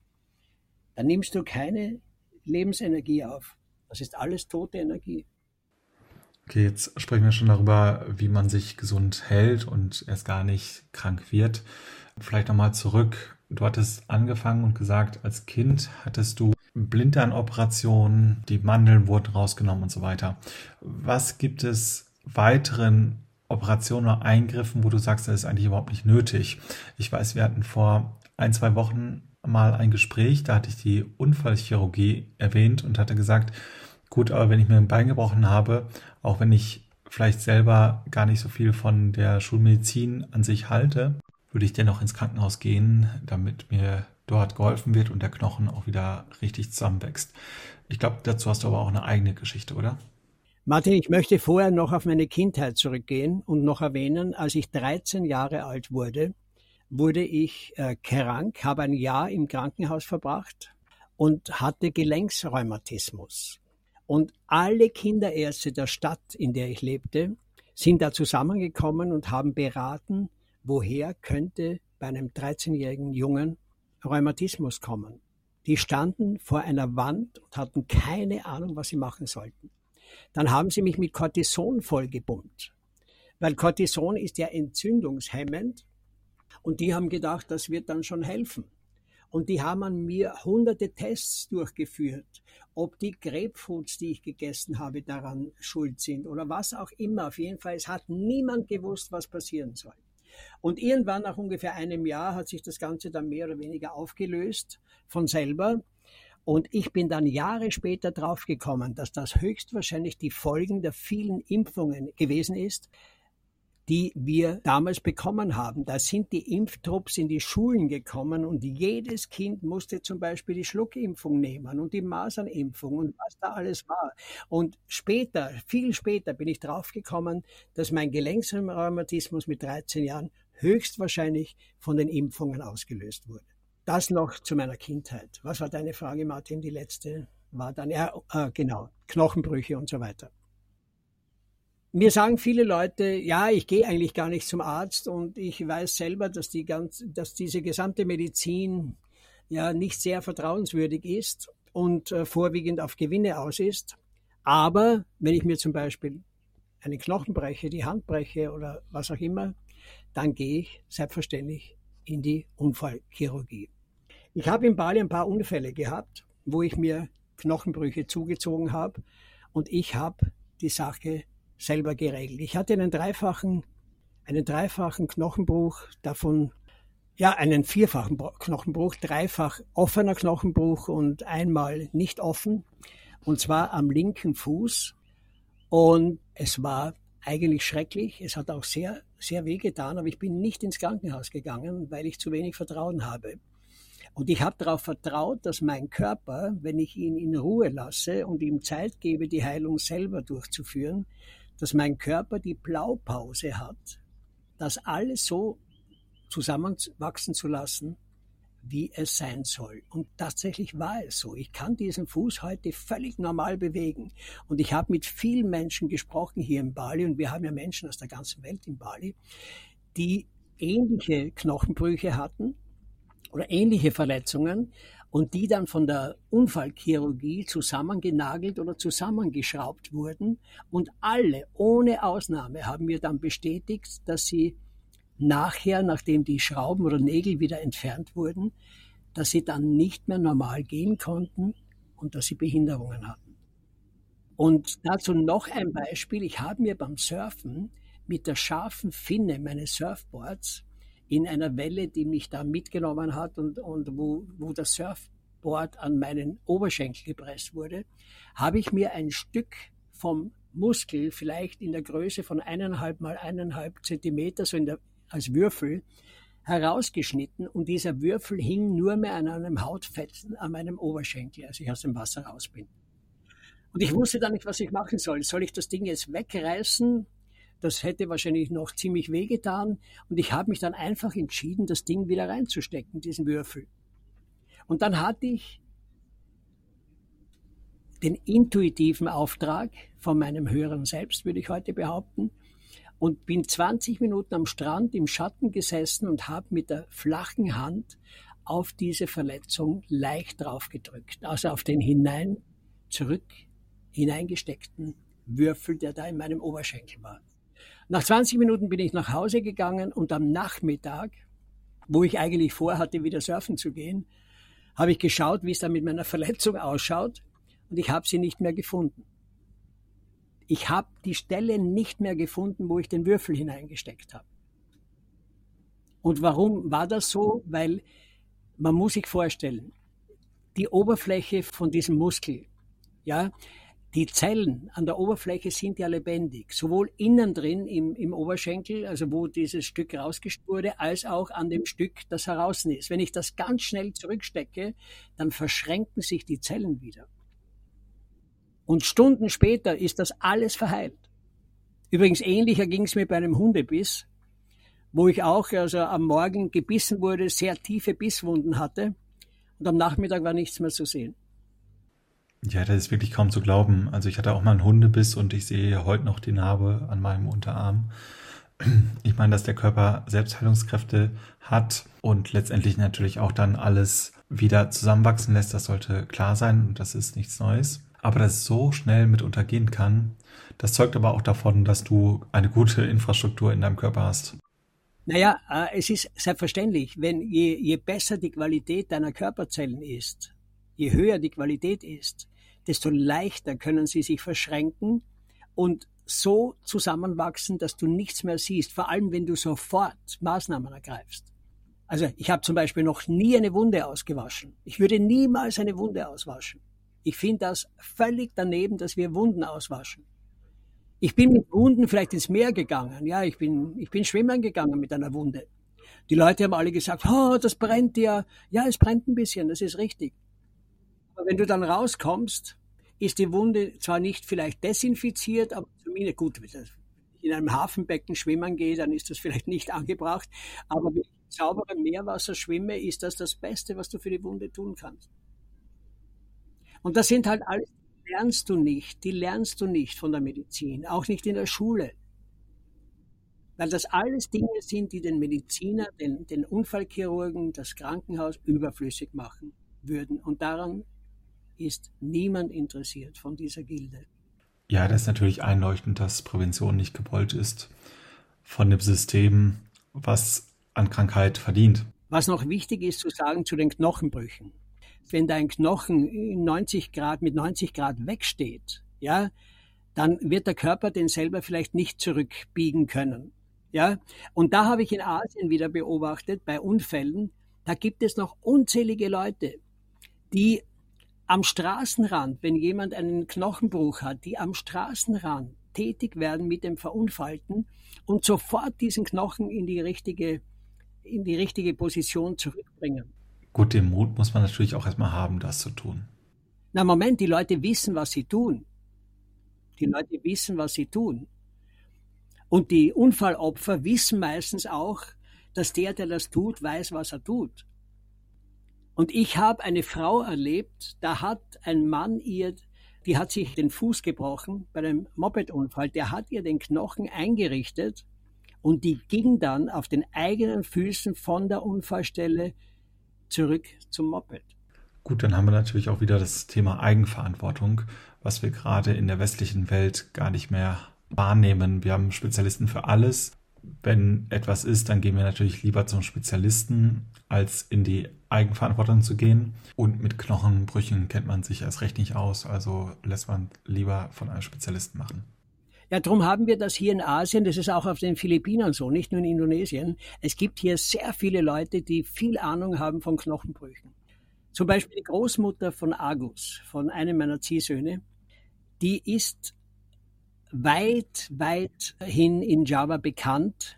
B: dann nimmst du keine Lebensenergie auf. Das ist alles tote Energie.
A: Okay, jetzt sprechen wir schon darüber, wie man sich gesund hält und erst gar nicht krank wird. Vielleicht nochmal zurück. Du hattest angefangen und gesagt, als Kind hattest du Blinddarmoperationen, die Mandeln wurden rausgenommen und so weiter. Was gibt es weiteren Operationen oder Eingriffen, wo du sagst, das ist eigentlich überhaupt nicht nötig? Ich weiß, wir hatten vor ein, zwei Wochen mal ein Gespräch, da hatte ich die Unfallchirurgie erwähnt und hatte gesagt, gut, aber wenn ich mir ein Bein gebrochen habe, auch wenn ich vielleicht selber gar nicht so viel von der Schulmedizin an sich halte, würde ich dennoch ins Krankenhaus gehen, damit mir dort geholfen wird und der Knochen auch wieder richtig zusammenwächst. Ich glaube, dazu hast du aber auch eine eigene Geschichte, oder?
B: Martin, ich möchte vorher noch auf meine Kindheit zurückgehen und noch erwähnen, als ich 13 Jahre alt wurde, wurde ich äh, krank, habe ein Jahr im Krankenhaus verbracht und hatte Gelenksrheumatismus. Und alle Kinderärzte der Stadt, in der ich lebte, sind da zusammengekommen und haben beraten, woher könnte bei einem 13-jährigen Jungen Rheumatismus kommen. Die standen vor einer Wand und hatten keine Ahnung, was sie machen sollten. Dann haben sie mich mit Cortison vollgebummt. Weil Cortison ist ja entzündungshemmend und die haben gedacht, das wird dann schon helfen. Und die haben an mir hunderte Tests durchgeführt, ob die Grapefruits, die ich gegessen habe, daran schuld sind oder was auch immer. Auf jeden Fall, es hat niemand gewusst, was passieren soll. Und irgendwann nach ungefähr einem Jahr hat sich das Ganze dann mehr oder weniger aufgelöst von selber. Und ich bin dann Jahre später draufgekommen, dass das höchstwahrscheinlich die Folgen der vielen Impfungen gewesen ist, die wir damals bekommen haben. Da sind die Impftrupps in die Schulen gekommen und jedes Kind musste zum Beispiel die Schluckimpfung nehmen und die Masernimpfung und was da alles war. Und später, viel später bin ich draufgekommen, dass mein Gelenksrheumatismus mit 13 Jahren höchstwahrscheinlich von den Impfungen ausgelöst wurde. Das noch zu meiner Kindheit. Was war deine Frage, Martin? Die letzte war dann, ja, äh, genau, Knochenbrüche und so weiter. Mir sagen viele Leute, ja, ich gehe eigentlich gar nicht zum Arzt und ich weiß selber, dass die ganz, dass diese gesamte Medizin ja nicht sehr vertrauenswürdig ist und äh, vorwiegend auf Gewinne aus ist. Aber wenn ich mir zum Beispiel einen Knochen breche, die Hand breche oder was auch immer, dann gehe ich selbstverständlich in die Unfallchirurgie. Ich habe in Bali ein paar Unfälle gehabt, wo ich mir Knochenbrüche zugezogen habe und ich habe die Sache selber geregelt. Ich hatte einen dreifachen, einen dreifachen Knochenbruch, davon ja, einen vierfachen Knochenbruch, dreifach offener Knochenbruch und einmal nicht offen, und zwar am linken Fuß. Und es war eigentlich schrecklich. Es hat auch sehr, sehr weh getan, aber ich bin nicht ins Krankenhaus gegangen, weil ich zu wenig Vertrauen habe. Und ich habe darauf vertraut, dass mein Körper, wenn ich ihn in Ruhe lasse und ihm Zeit gebe, die Heilung selber durchzuführen, dass mein Körper die Blaupause hat, das alles so zusammenwachsen zu lassen, wie es sein soll. Und tatsächlich war es so. Ich kann diesen Fuß heute völlig normal bewegen. Und ich habe mit vielen Menschen gesprochen hier in Bali, und wir haben ja Menschen aus der ganzen Welt in Bali, die ähnliche Knochenbrüche hatten oder ähnliche Verletzungen, und die dann von der Unfallchirurgie zusammengenagelt oder zusammengeschraubt wurden. Und alle, ohne Ausnahme, haben mir dann bestätigt, dass sie nachher, nachdem die Schrauben oder Nägel wieder entfernt wurden, dass sie dann nicht mehr normal gehen konnten und dass sie Behinderungen hatten. Und dazu noch ein Beispiel. Ich habe mir beim Surfen mit der scharfen Finne meines Surfboards in einer Welle, die mich da mitgenommen hat und, und wo, wo das Surfboard an meinen Oberschenkel gepresst wurde, habe ich mir ein Stück vom Muskel, vielleicht in der Größe von eineinhalb mal eineinhalb Zentimeter, so in der, als Würfel, herausgeschnitten und dieser Würfel hing nur mehr an einem Hautfetzen an meinem Oberschenkel, als ich aus dem Wasser raus bin. Und ich wusste dann nicht, was ich machen soll. Soll ich das Ding jetzt wegreißen das hätte wahrscheinlich noch ziemlich wehgetan. Und ich habe mich dann einfach entschieden, das Ding wieder reinzustecken, diesen Würfel. Und dann hatte ich den intuitiven Auftrag von meinem höheren Selbst, würde ich heute behaupten. und bin 20 Minuten am Strand im Schatten gesessen und habe mit der flachen Hand auf diese Verletzung leicht draufgedrückt. Also auf den hinein, zurück, hineingesteckten Würfel, der da in meinem Oberschenkel war. Nach 20 Minuten bin ich nach Hause gegangen und am Nachmittag, wo ich eigentlich vorhatte, wieder surfen zu gehen, habe ich geschaut, wie es da mit meiner Verletzung ausschaut und ich habe sie nicht mehr gefunden. Ich habe die Stelle nicht mehr gefunden, wo ich den Würfel hineingesteckt habe. Und warum war das so? Weil man muss sich vorstellen, die Oberfläche von diesem Muskel, ja, die Zellen an der Oberfläche sind ja lebendig, sowohl innen drin im, im Oberschenkel, also wo dieses Stück rausgesteckt wurde, als auch an dem Stück, das heraus ist. Wenn ich das ganz schnell zurückstecke, dann verschränken sich die Zellen wieder. Und Stunden später ist das alles verheilt. Übrigens ähnlicher ging es mir bei einem Hundebiss, wo ich auch also am Morgen gebissen wurde, sehr tiefe Bisswunden hatte und am Nachmittag war nichts mehr zu sehen.
A: Ja, das ist wirklich kaum zu glauben. Also ich hatte auch mal einen Hundebiss und ich sehe heute noch die Narbe an meinem Unterarm. Ich meine, dass der Körper Selbstheilungskräfte hat und letztendlich natürlich auch dann alles wieder zusammenwachsen lässt, das sollte klar sein und das ist nichts Neues. Aber dass es so schnell mit untergehen kann, das zeugt aber auch davon, dass du eine gute Infrastruktur in deinem Körper hast.
B: Naja, äh, es ist selbstverständlich, wenn je, je besser die Qualität deiner Körperzellen ist, je höher die Qualität ist, desto leichter können sie sich verschränken und so zusammenwachsen, dass du nichts mehr siehst, vor allem wenn du sofort Maßnahmen ergreifst. Also ich habe zum Beispiel noch nie eine Wunde ausgewaschen. Ich würde niemals eine Wunde auswaschen. Ich finde das völlig daneben, dass wir Wunden auswaschen. Ich bin mit Wunden vielleicht ins Meer gegangen. Ja, ich bin, ich bin schwimmen gegangen mit einer Wunde. Die Leute haben alle gesagt, oh, das brennt ja. Ja, es brennt ein bisschen, das ist richtig. Aber wenn du dann rauskommst, ist die Wunde zwar nicht vielleicht desinfiziert, aber zumindest gut, wenn ich in einem Hafenbecken schwimmen gehe, dann ist das vielleicht nicht angebracht. Aber wenn ich in sauberem Meerwasser schwimme, ist das das Beste, was du für die Wunde tun kannst. Und das sind halt alles, die lernst du nicht, die lernst du nicht von der Medizin, auch nicht in der Schule. Weil das alles Dinge sind, die den Mediziner, den, den Unfallchirurgen, das Krankenhaus überflüssig machen würden. Und daran ist niemand interessiert von dieser Gilde.
A: Ja, das ist natürlich einleuchtend, dass Prävention nicht gewollt ist von dem System, was an Krankheit verdient.
B: Was noch wichtig ist zu sagen zu den Knochenbrüchen. Wenn dein Knochen 90 Grad mit 90 Grad wegsteht, ja, dann wird der Körper den selber vielleicht nicht zurückbiegen können. Ja, und da habe ich in Asien wieder beobachtet, bei Unfällen, da gibt es noch unzählige Leute, die am Straßenrand, wenn jemand einen Knochenbruch hat, die am Straßenrand tätig werden mit dem Verunfallten und sofort diesen Knochen in die richtige, in die richtige Position zurückbringen.
A: Gut, den Mut muss man natürlich auch erstmal haben, das zu tun.
B: Na Moment, die Leute wissen, was sie tun. Die Leute wissen, was sie tun. Und die Unfallopfer wissen meistens auch, dass der, der das tut, weiß, was er tut. Und ich habe eine Frau erlebt, da hat ein Mann ihr, die hat sich den Fuß gebrochen bei einem Mopedunfall, der hat ihr den Knochen eingerichtet und die ging dann auf den eigenen Füßen von der Unfallstelle zurück zum Moped.
A: Gut, dann haben wir natürlich auch wieder das Thema Eigenverantwortung, was wir gerade in der westlichen Welt gar nicht mehr wahrnehmen. Wir haben Spezialisten für alles. Wenn etwas ist, dann gehen wir natürlich lieber zum Spezialisten, als in die Eigenverantwortung zu gehen. Und mit Knochenbrüchen kennt man sich erst recht nicht aus, also lässt man lieber von einem Spezialisten machen.
B: Ja, darum haben wir das hier in Asien, das ist auch auf den Philippinen so, nicht nur in Indonesien. Es gibt hier sehr viele Leute, die viel Ahnung haben von Knochenbrüchen. Zum Beispiel die Großmutter von Agus, von einem meiner Ziehsöhne, die ist weit, weit hin in Java bekannt,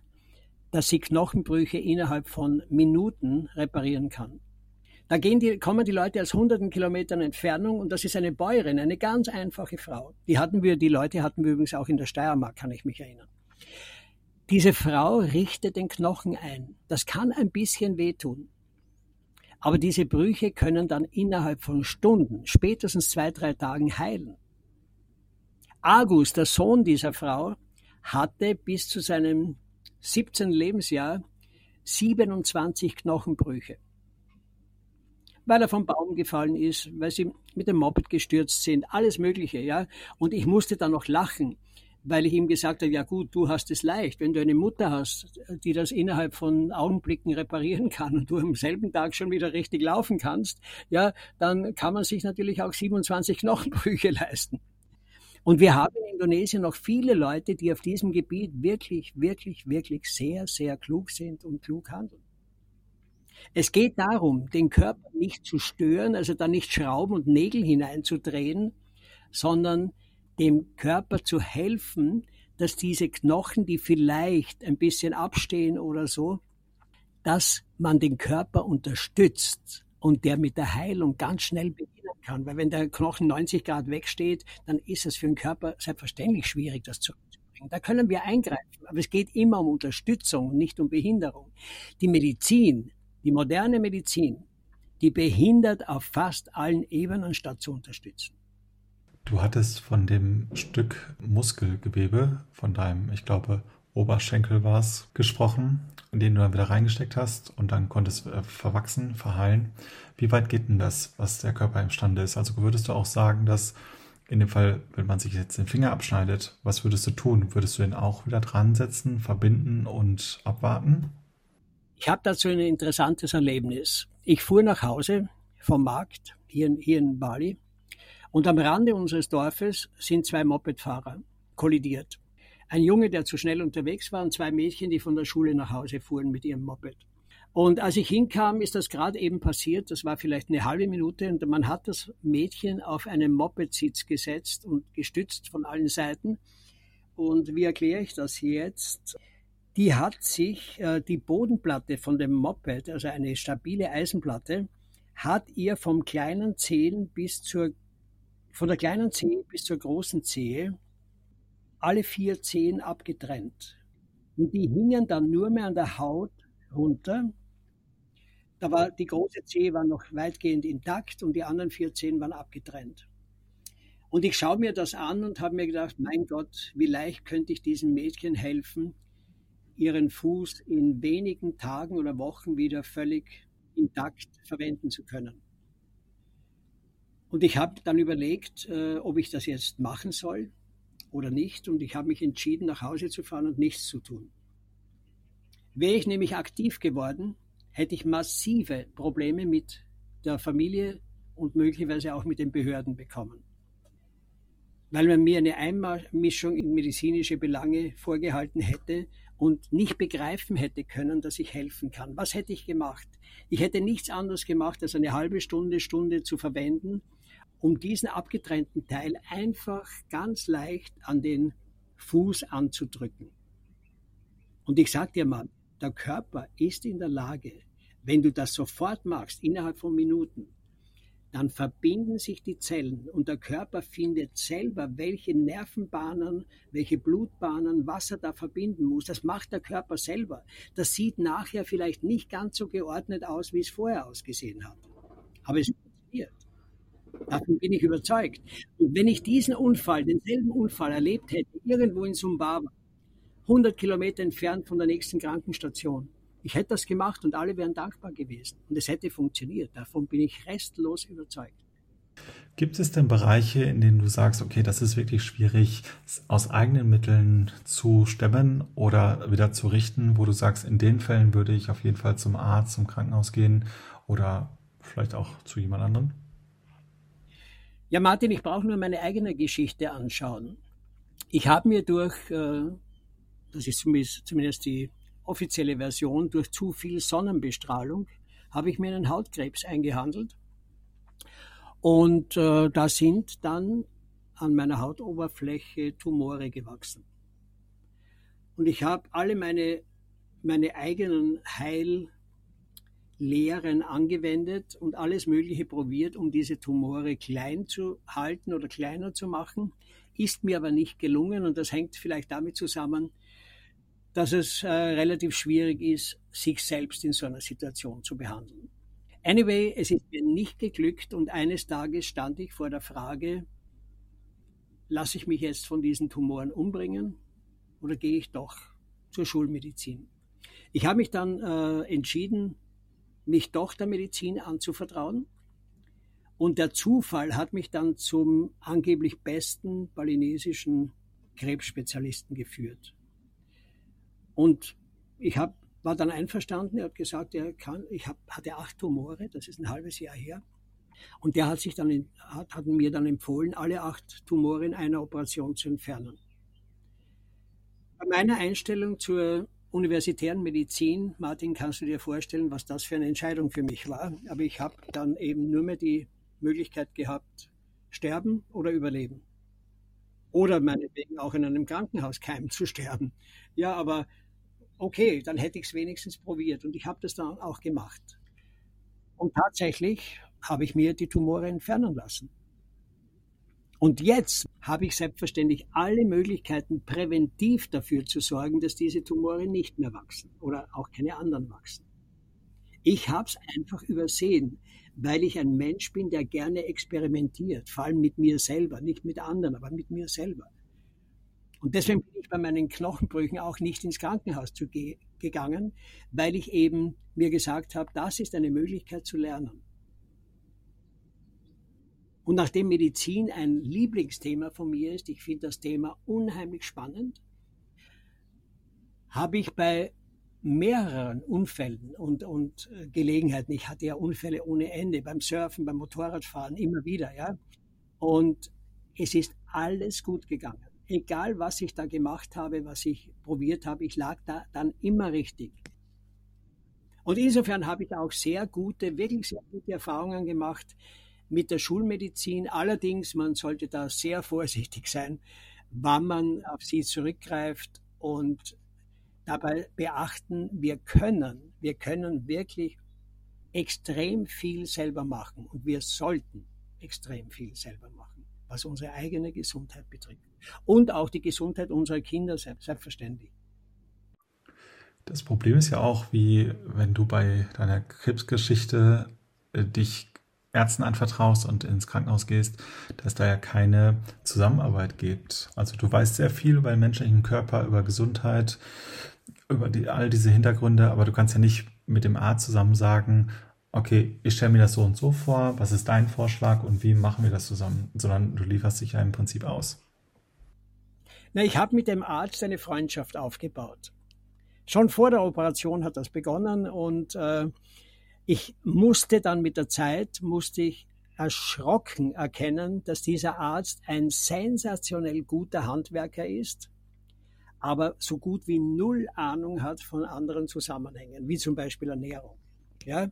B: dass sie Knochenbrüche innerhalb von Minuten reparieren kann. Da gehen die, kommen die Leute aus hunderten Kilometern Entfernung und das ist eine Bäuerin, eine ganz einfache Frau. Die hatten wir, die Leute hatten wir übrigens auch in der Steiermark, kann ich mich erinnern. Diese Frau richtet den Knochen ein. Das kann ein bisschen wehtun. Aber diese Brüche können dann innerhalb von Stunden, spätestens zwei, drei Tagen heilen. Agus, der Sohn dieser Frau, hatte bis zu seinem 17. Lebensjahr 27 Knochenbrüche. Weil er vom Baum gefallen ist, weil sie mit dem Moped gestürzt sind, alles Mögliche, ja. Und ich musste dann noch lachen, weil ich ihm gesagt habe, ja gut, du hast es leicht. Wenn du eine Mutter hast, die das innerhalb von Augenblicken reparieren kann und du am selben Tag schon wieder richtig laufen kannst, ja, dann kann man sich natürlich auch 27 Knochenbrüche leisten. Und wir haben in Indonesien noch viele Leute, die auf diesem Gebiet wirklich, wirklich, wirklich sehr, sehr klug sind und klug handeln. Es geht darum, den Körper nicht zu stören, also da nicht Schrauben und Nägel hineinzudrehen, sondern dem Körper zu helfen, dass diese Knochen, die vielleicht ein bisschen abstehen oder so, dass man den Körper unterstützt und der mit der Heilung ganz schnell beginnen kann. Weil wenn der Knochen 90 Grad wegsteht, dann ist es für den Körper selbstverständlich schwierig, das zurückzubringen. Da können wir eingreifen, aber es geht immer um Unterstützung, nicht um Behinderung. Die Medizin die moderne Medizin, die behindert auf fast allen Ebenen, statt zu unterstützen.
A: Du hattest von dem Stück Muskelgewebe, von deinem, ich glaube, Oberschenkel war es, gesprochen, in den du dann wieder reingesteckt hast und dann konntest äh, verwachsen, verheilen. Wie weit geht denn das, was der Körper imstande ist? Also würdest du auch sagen, dass in dem Fall, wenn man sich jetzt den Finger abschneidet, was würdest du tun? Würdest du ihn auch wieder dran setzen, verbinden und abwarten?
B: Ich habe dazu ein interessantes Erlebnis. Ich fuhr nach Hause vom Markt hier in, hier in Bali und am Rande unseres Dorfes sind zwei Mopedfahrer kollidiert. Ein Junge, der zu schnell unterwegs war und zwei Mädchen, die von der Schule nach Hause fuhren mit ihrem Moped. Und als ich hinkam, ist das gerade eben passiert. Das war vielleicht eine halbe Minute und man hat das Mädchen auf einen Moped-Sitz gesetzt und gestützt von allen Seiten. Und wie erkläre ich das jetzt? die hat sich äh, die Bodenplatte von dem Moped, also eine stabile Eisenplatte, hat ihr vom kleinen Zehen bis zur, von der kleinen Zehe bis zur großen Zehe alle vier Zehen abgetrennt. Und die hingen dann nur mehr an der Haut runter. Da war die große Zehe war noch weitgehend intakt und die anderen vier Zehen waren abgetrennt. Und ich schaue mir das an und habe mir gedacht, mein Gott, wie leicht könnte ich diesem Mädchen helfen, ihren Fuß in wenigen Tagen oder Wochen wieder völlig intakt verwenden zu können. Und ich habe dann überlegt, äh, ob ich das jetzt machen soll oder nicht. Und ich habe mich entschieden, nach Hause zu fahren und nichts zu tun. Wäre ich nämlich aktiv geworden, hätte ich massive Probleme mit der Familie und möglicherweise auch mit den Behörden bekommen. Weil man mir eine Einmischung in medizinische Belange vorgehalten hätte, und nicht begreifen hätte können, dass ich helfen kann. Was hätte ich gemacht? Ich hätte nichts anderes gemacht, als eine halbe Stunde, Stunde zu verwenden, um diesen abgetrennten Teil einfach ganz leicht an den Fuß anzudrücken. Und ich sage dir mal, der Körper ist in der Lage, wenn du das sofort machst, innerhalb von Minuten, dann verbinden sich die Zellen und der Körper findet selber, welche Nervenbahnen, welche Blutbahnen, was er da verbinden muss. Das macht der Körper selber. Das sieht nachher vielleicht nicht ganz so geordnet aus, wie es vorher ausgesehen hat. Aber es funktioniert. Davon bin ich überzeugt. Und wenn ich diesen Unfall, denselben Unfall erlebt hätte, irgendwo in Sumbawa, 100 Kilometer entfernt von der nächsten Krankenstation, ich hätte das gemacht und alle wären dankbar gewesen. Und es hätte funktioniert. Davon bin ich restlos überzeugt.
A: Gibt es denn Bereiche, in denen du sagst, okay, das ist wirklich schwierig, aus eigenen Mitteln zu stemmen oder wieder zu richten, wo du sagst, in den Fällen würde ich auf jeden Fall zum Arzt, zum Krankenhaus gehen oder vielleicht auch zu jemand anderem?
B: Ja, Martin, ich brauche nur meine eigene Geschichte anschauen. Ich habe mir durch, äh, das ist zumindest die offizielle Version, durch zu viel Sonnenbestrahlung, habe ich mir einen Hautkrebs eingehandelt. Und äh, da sind dann an meiner Hautoberfläche Tumore gewachsen. Und ich habe alle meine, meine eigenen Heillehren angewendet und alles Mögliche probiert, um diese Tumore klein zu halten oder kleiner zu machen. Ist mir aber nicht gelungen und das hängt vielleicht damit zusammen, dass es äh, relativ schwierig ist, sich selbst in so einer Situation zu behandeln. Anyway, es ist mir nicht geglückt und eines Tages stand ich vor der Frage, lasse ich mich jetzt von diesen Tumoren umbringen oder gehe ich doch zur Schulmedizin? Ich habe mich dann äh, entschieden, mich doch der Medizin anzuvertrauen. Und der Zufall hat mich dann zum angeblich besten balinesischen Krebsspezialisten geführt. Und ich hab, war dann einverstanden, er hat gesagt, er kann, ich hab, hatte acht Tumore, das ist ein halbes Jahr her. Und der hat sich dann, hat, hat mir dann empfohlen, alle acht Tumore in einer Operation zu entfernen. Bei meiner Einstellung zur universitären Medizin, Martin, kannst du dir vorstellen, was das für eine Entscheidung für mich war. Aber ich habe dann eben nur mehr die Möglichkeit gehabt, sterben oder überleben. Oder meinetwegen auch in einem Krankenhauskeim zu sterben. Ja, aber okay, dann hätte ich es wenigstens probiert. Und ich habe das dann auch gemacht. Und tatsächlich habe ich mir die Tumore entfernen lassen. Und jetzt habe ich selbstverständlich alle Möglichkeiten, präventiv dafür zu sorgen, dass diese Tumore nicht mehr wachsen oder auch keine anderen wachsen. Ich habe es einfach übersehen, weil ich ein Mensch bin, der gerne experimentiert, vor allem mit mir selber, nicht mit anderen, aber mit mir selber. Und deswegen bin ich bei meinen Knochenbrüchen auch nicht ins Krankenhaus ge gegangen, weil ich eben mir gesagt habe, das ist eine Möglichkeit zu lernen. Und nachdem Medizin ein Lieblingsthema von mir ist, ich finde das Thema unheimlich spannend, habe ich bei mehreren Unfällen und, und äh, Gelegenheiten, ich hatte ja Unfälle ohne Ende, beim Surfen, beim Motorradfahren, immer wieder, ja. Und es ist alles gut gegangen. Egal, was ich da gemacht habe, was ich probiert habe, ich lag da dann immer richtig. Und insofern habe ich auch sehr gute, wirklich sehr gute Erfahrungen gemacht mit der Schulmedizin. Allerdings, man sollte da sehr vorsichtig sein, wann man auf sie zurückgreift und dabei beachten, wir können, wir können wirklich extrem viel selber machen und wir sollten extrem viel selber machen, was unsere eigene Gesundheit betrifft. Und auch die Gesundheit unserer Kinder, selbstverständlich.
A: Das Problem ist ja auch, wie wenn du bei deiner Krebsgeschichte äh, dich Ärzten anvertraust und ins Krankenhaus gehst, dass da ja keine Zusammenarbeit gibt. Also du weißt sehr viel über den menschlichen Körper, über Gesundheit, über die, all diese Hintergründe, aber du kannst ja nicht mit dem Arzt zusammen sagen, okay, ich stelle mir das so und so vor, was ist dein Vorschlag und wie machen wir das zusammen, sondern du lieferst dich ja im Prinzip aus.
B: Na, ich habe mit dem Arzt eine Freundschaft aufgebaut. Schon vor der Operation hat das begonnen und äh, ich musste dann mit der Zeit, musste ich erschrocken erkennen, dass dieser Arzt ein sensationell guter Handwerker ist, aber so gut wie null Ahnung hat von anderen Zusammenhängen, wie zum Beispiel Ernährung. Ja?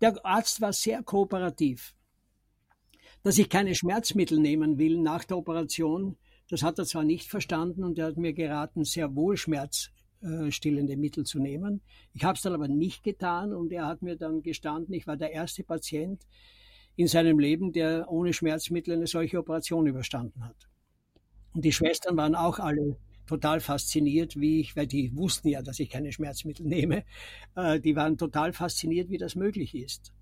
B: Der Arzt war sehr kooperativ. Dass ich keine Schmerzmittel nehmen will nach der Operation, das hat er zwar nicht verstanden und er hat mir geraten, sehr wohl Schmerz äh, stillende Mittel zu nehmen. Ich habe es dann aber nicht getan und er hat mir dann gestanden, ich war der erste Patient in seinem Leben, der ohne Schmerzmittel eine solche Operation überstanden hat. Und die Schwestern waren auch alle total fasziniert, wie ich, weil die wussten ja, dass ich keine Schmerzmittel nehme, äh, die waren total fasziniert, wie das möglich ist.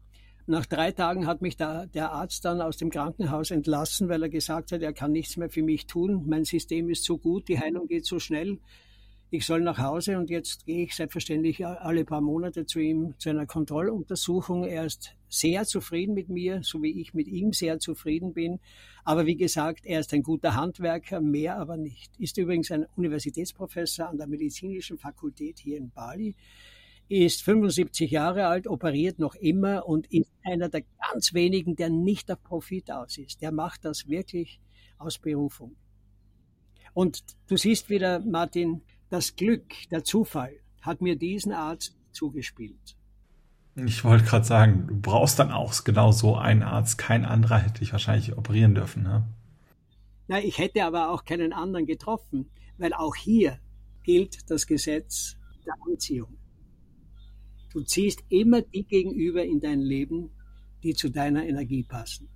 B: Nach drei Tagen hat mich da, der Arzt dann aus dem Krankenhaus entlassen, weil er gesagt hat, er kann nichts mehr für mich tun. Mein System ist so gut, die Heilung geht so schnell ich soll nach Hause und jetzt gehe ich selbstverständlich alle paar Monate zu ihm zu einer Kontrolluntersuchung. Er ist sehr zufrieden mit mir, so wie ich mit ihm sehr zufrieden bin. Aber wie gesagt, er ist ein guter Handwerker, mehr aber nicht. Ist übrigens ein Universitätsprofessor an der medizinischen Fakultät hier in Bali, ist 75 Jahre alt, operiert noch immer und ist einer der ganz wenigen, der nicht auf Profit aus ist. Der macht das wirklich aus Berufung. Und du siehst wieder, Martin, das Glück, der Zufall hat mir diesen Arzt zugespielt.
A: Ich wollte gerade sagen, du brauchst dann auch genau so einen Arzt. Kein anderer hätte dich wahrscheinlich operieren dürfen, ne?
B: Na, ich hätte aber auch keinen anderen getroffen, weil auch hier gilt das Gesetz der Anziehung. Du ziehst immer die gegenüber in dein Leben, die zu deiner Energie passen.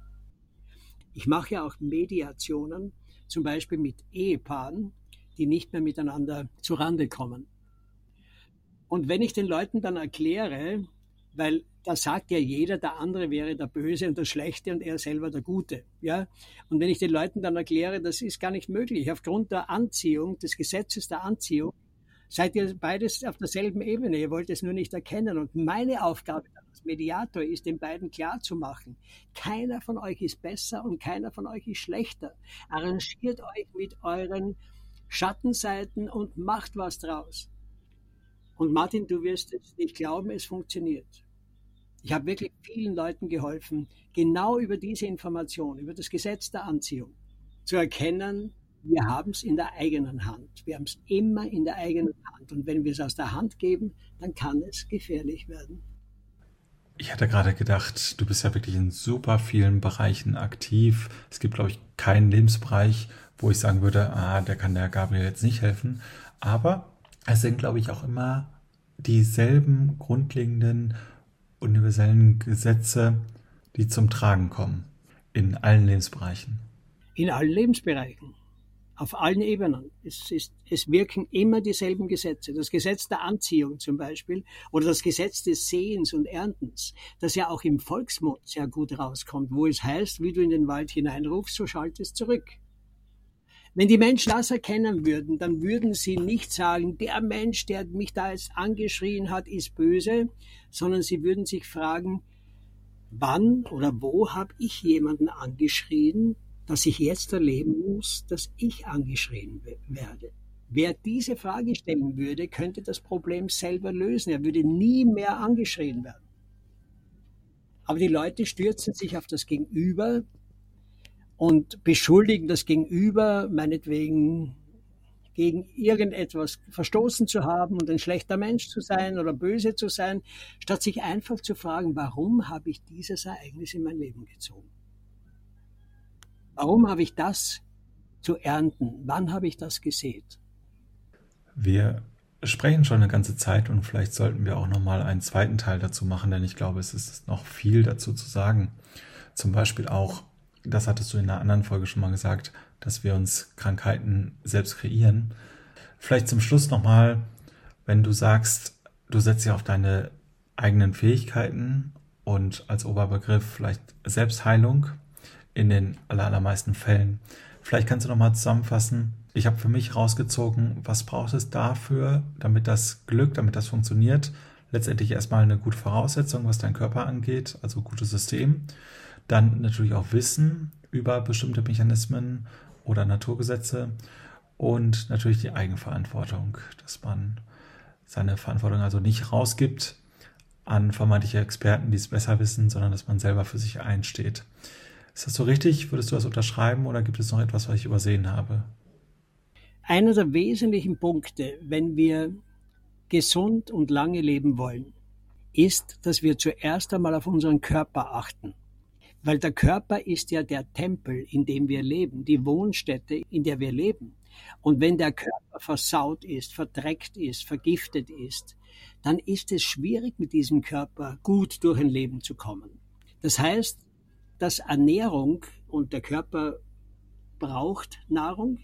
B: Ich mache ja auch Mediationen, zum Beispiel mit Ehepaaren, die nicht mehr miteinander zurande kommen. Und wenn ich den Leuten dann erkläre, weil da sagt ja jeder, der andere wäre der Böse und der Schlechte und er selber der Gute. Ja? Und wenn ich den Leuten dann erkläre, das ist gar nicht möglich, aufgrund der Anziehung, des Gesetzes der Anziehung, seid ihr beides auf derselben Ebene, ihr wollt es nur nicht erkennen. Und meine Aufgabe als Mediator ist, den beiden klarzumachen, keiner von euch ist besser und keiner von euch ist schlechter. Arrangiert euch mit euren Schattenseiten und macht was draus. Und Martin, du wirst es nicht glauben, es funktioniert. Ich habe wirklich vielen Leuten geholfen, genau über diese Information, über das Gesetz der Anziehung zu erkennen, wir haben es in der eigenen Hand. Wir haben es immer in der eigenen Hand. Und wenn wir es aus der Hand geben, dann kann es gefährlich werden.
A: Ich hatte gerade gedacht, du bist ja wirklich in super vielen Bereichen aktiv. Es gibt, glaube ich, keinen Lebensbereich, wo ich sagen würde, ah, der kann der Gabriel jetzt nicht helfen. Aber es sind, glaube ich, auch immer dieselben grundlegenden universellen Gesetze, die zum Tragen kommen. In allen Lebensbereichen.
B: In allen Lebensbereichen auf allen Ebenen. Es, ist, es wirken immer dieselben Gesetze. Das Gesetz der Anziehung zum Beispiel oder das Gesetz des Sehens und Erntens, das ja auch im Volksmund sehr gut rauskommt, wo es heißt, wie du in den Wald hineinrufst, so schallt es zurück. Wenn die Menschen das erkennen würden, dann würden sie nicht sagen, der Mensch, der mich da jetzt angeschrien hat, ist böse, sondern sie würden sich fragen, wann oder wo habe ich jemanden angeschrien, dass ich jetzt erleben muss, dass ich angeschrien werde. Wer diese Frage stellen würde, könnte das Problem selber lösen. Er würde nie mehr angeschrien werden. Aber die Leute stürzen sich auf das Gegenüber und beschuldigen das Gegenüber, meinetwegen gegen irgendetwas verstoßen zu haben und ein schlechter Mensch zu sein oder böse zu sein, statt sich einfach zu fragen, warum habe ich dieses Ereignis in mein Leben gezogen? Warum habe ich das zu ernten? Wann habe ich das gesät?
A: Wir sprechen schon eine ganze Zeit und vielleicht sollten wir auch noch mal einen zweiten Teil dazu machen, denn ich glaube, es ist noch viel dazu zu sagen. Zum Beispiel auch, das hattest du in einer anderen Folge schon mal gesagt, dass wir uns Krankheiten selbst kreieren. Vielleicht zum Schluss noch mal, wenn du sagst, du setzt dich auf deine eigenen Fähigkeiten und als Oberbegriff vielleicht Selbstheilung, in den allermeisten Fällen. Vielleicht kannst du noch mal zusammenfassen. Ich habe für mich rausgezogen, was braucht es dafür, damit das Glück, damit das funktioniert. Letztendlich erstmal eine gute Voraussetzung, was dein Körper angeht, also gutes System. Dann natürlich auch Wissen über bestimmte Mechanismen oder Naturgesetze und natürlich die Eigenverantwortung, dass man seine Verantwortung also nicht rausgibt an vermeintliche Experten, die es besser wissen, sondern dass man selber für sich einsteht. Ist das so richtig? Würdest du das unterschreiben oder gibt es noch etwas, was ich übersehen habe?
B: Einer der wesentlichen Punkte, wenn wir gesund und lange leben wollen, ist, dass wir zuerst einmal auf unseren Körper achten. Weil der Körper ist ja der Tempel, in dem wir leben, die Wohnstätte, in der wir leben. Und wenn der Körper versaut ist, verdreckt ist, vergiftet ist, dann ist es schwierig, mit diesem Körper gut durch ein Leben zu kommen. Das heißt, dass Ernährung und der Körper braucht Nahrung,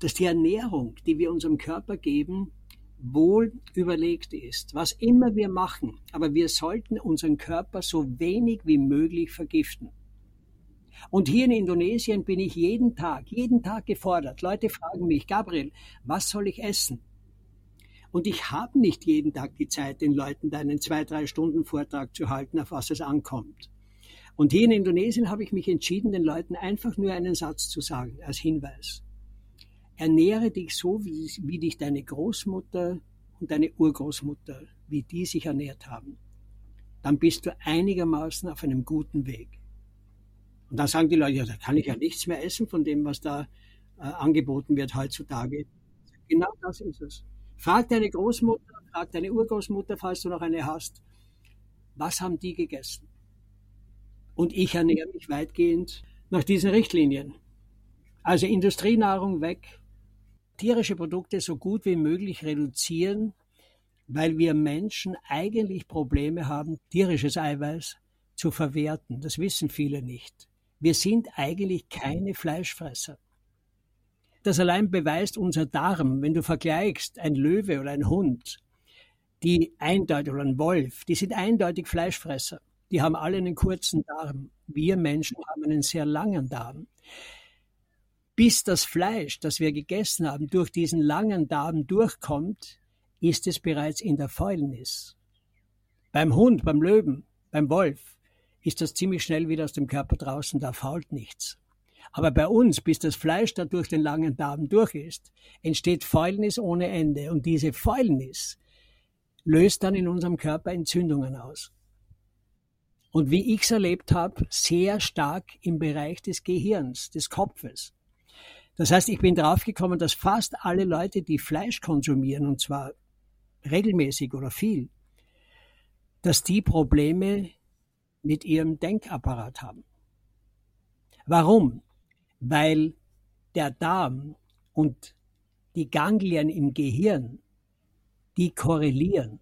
B: dass die Ernährung, die wir unserem Körper geben, wohl überlegt ist, was immer wir machen, aber wir sollten unseren Körper so wenig wie möglich vergiften. Und hier in Indonesien bin ich jeden Tag, jeden Tag gefordert. Leute fragen mich, Gabriel, was soll ich essen? Und ich habe nicht jeden Tag die Zeit, den Leuten einen zwei, drei Stunden Vortrag zu halten, auf was es ankommt. Und hier in Indonesien habe ich mich entschieden, den Leuten einfach nur einen Satz zu sagen als Hinweis. Ernähre dich so, wie, wie dich deine Großmutter und deine Urgroßmutter, wie die sich ernährt haben. Dann bist du einigermaßen auf einem guten Weg. Und dann sagen die Leute, ja, da kann ich ja nichts mehr essen von dem, was da äh, angeboten wird heutzutage. Genau das ist es. Frag deine Großmutter, frag deine Urgroßmutter, falls du noch eine hast, was haben die gegessen? Und ich ernähre mich weitgehend nach diesen Richtlinien. Also Industrienahrung weg, tierische Produkte so gut wie möglich reduzieren, weil wir Menschen eigentlich Probleme haben, tierisches Eiweiß zu verwerten. Das wissen viele nicht. Wir sind eigentlich keine Fleischfresser. Das allein beweist unser Darm. Wenn du vergleichst, ein Löwe oder ein Hund, die eindeutig, oder ein Wolf, die sind eindeutig Fleischfresser. Die haben alle einen kurzen Darm. Wir Menschen haben einen sehr langen Darm. Bis das Fleisch, das wir gegessen haben, durch diesen langen Darm durchkommt, ist es bereits in der Fäulnis. Beim Hund, beim Löwen, beim Wolf ist das ziemlich schnell wieder aus dem Körper draußen, da fault nichts. Aber bei uns, bis das Fleisch da durch den langen Darm durch ist, entsteht Fäulnis ohne Ende. Und diese Fäulnis löst dann in unserem Körper Entzündungen aus. Und wie ich es erlebt habe, sehr stark im Bereich des Gehirns, des Kopfes. Das heißt, ich bin draufgekommen, dass fast alle Leute, die Fleisch konsumieren, und zwar regelmäßig oder viel, dass die Probleme mit ihrem Denkapparat haben. Warum? Weil der Darm und die Ganglien im Gehirn, die korrelieren.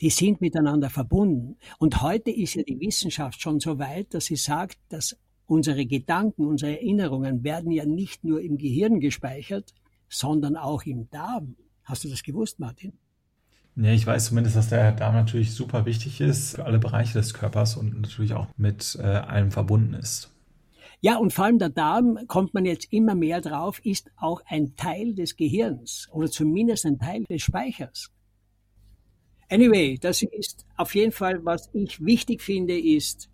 B: Die sind miteinander verbunden. Und heute ist ja die Wissenschaft schon so weit, dass sie sagt, dass unsere Gedanken, unsere Erinnerungen werden ja nicht nur im Gehirn gespeichert, sondern auch im Darm. Hast du das gewusst, Martin?
A: Ja, ich weiß zumindest, dass der Darm natürlich super wichtig ist für alle Bereiche des Körpers und natürlich auch mit äh, allem verbunden ist.
B: Ja, und vor allem der Darm, kommt man jetzt immer mehr drauf, ist auch ein Teil des Gehirns oder zumindest ein Teil des Speichers. Anyway, das ist auf jeden Fall, was ich wichtig finde, ist,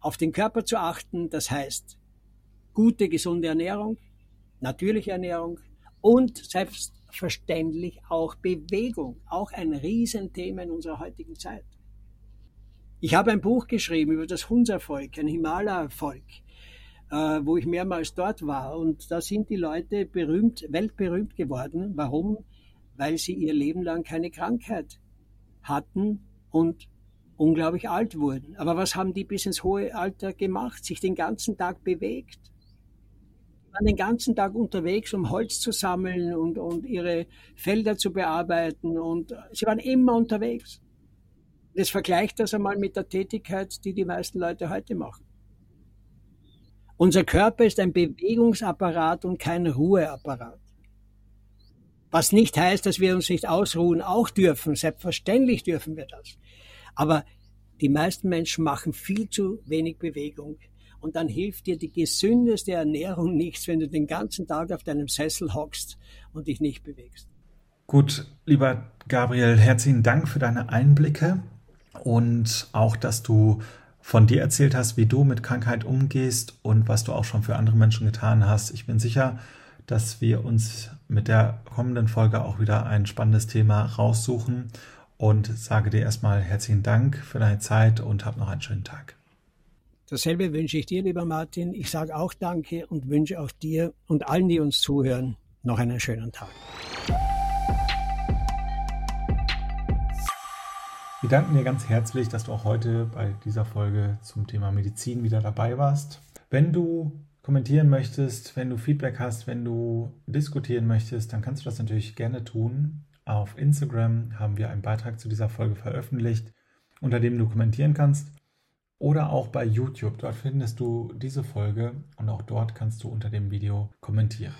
B: auf den Körper zu achten. Das heißt, gute, gesunde Ernährung, natürliche Ernährung und selbst selbstverständlich auch Bewegung, auch ein Riesenthema in unserer heutigen Zeit. Ich habe ein Buch geschrieben über das Hunservolk, ein Himalaya-Volk, äh, wo ich mehrmals dort war. Und da sind die Leute berühmt, weltberühmt geworden. Warum? Weil sie ihr Leben lang keine Krankheit hatten und unglaublich alt wurden. Aber was haben die bis ins hohe Alter gemacht? Sich den ganzen Tag bewegt waren den ganzen Tag unterwegs, um Holz zu sammeln und, und ihre Felder zu bearbeiten und sie waren immer unterwegs. Jetzt vergleicht das einmal mit der Tätigkeit, die die meisten Leute heute machen. Unser Körper ist ein Bewegungsapparat und kein Ruheapparat. Was nicht heißt, dass wir uns nicht ausruhen, auch dürfen. Selbstverständlich dürfen wir das. Aber die meisten Menschen machen viel zu wenig Bewegung und dann hilft dir die gesündeste Ernährung nichts, wenn du den ganzen Tag auf deinem Sessel hockst und dich nicht bewegst.
A: Gut, lieber Gabriel, herzlichen Dank für deine Einblicke und auch, dass du von dir erzählt hast, wie du mit Krankheit umgehst und was du auch schon für andere Menschen getan hast. Ich bin sicher, dass wir uns mit der kommenden Folge auch wieder ein spannendes Thema raussuchen und sage dir erstmal herzlichen Dank für deine Zeit und hab noch einen schönen Tag.
B: Dasselbe wünsche ich dir, lieber Martin. Ich sage auch Danke und wünsche auch dir und allen, die uns zuhören, noch einen schönen Tag.
A: Wir danken dir ganz herzlich, dass du auch heute bei dieser Folge zum Thema Medizin wieder dabei warst. Wenn du kommentieren möchtest, wenn du Feedback hast, wenn du diskutieren möchtest, dann kannst du das natürlich gerne tun. Auf Instagram haben wir einen Beitrag zu dieser Folge veröffentlicht, unter dem du kommentieren kannst oder auch bei YouTube. Dort findest du diese Folge und auch dort kannst du unter dem Video kommentieren.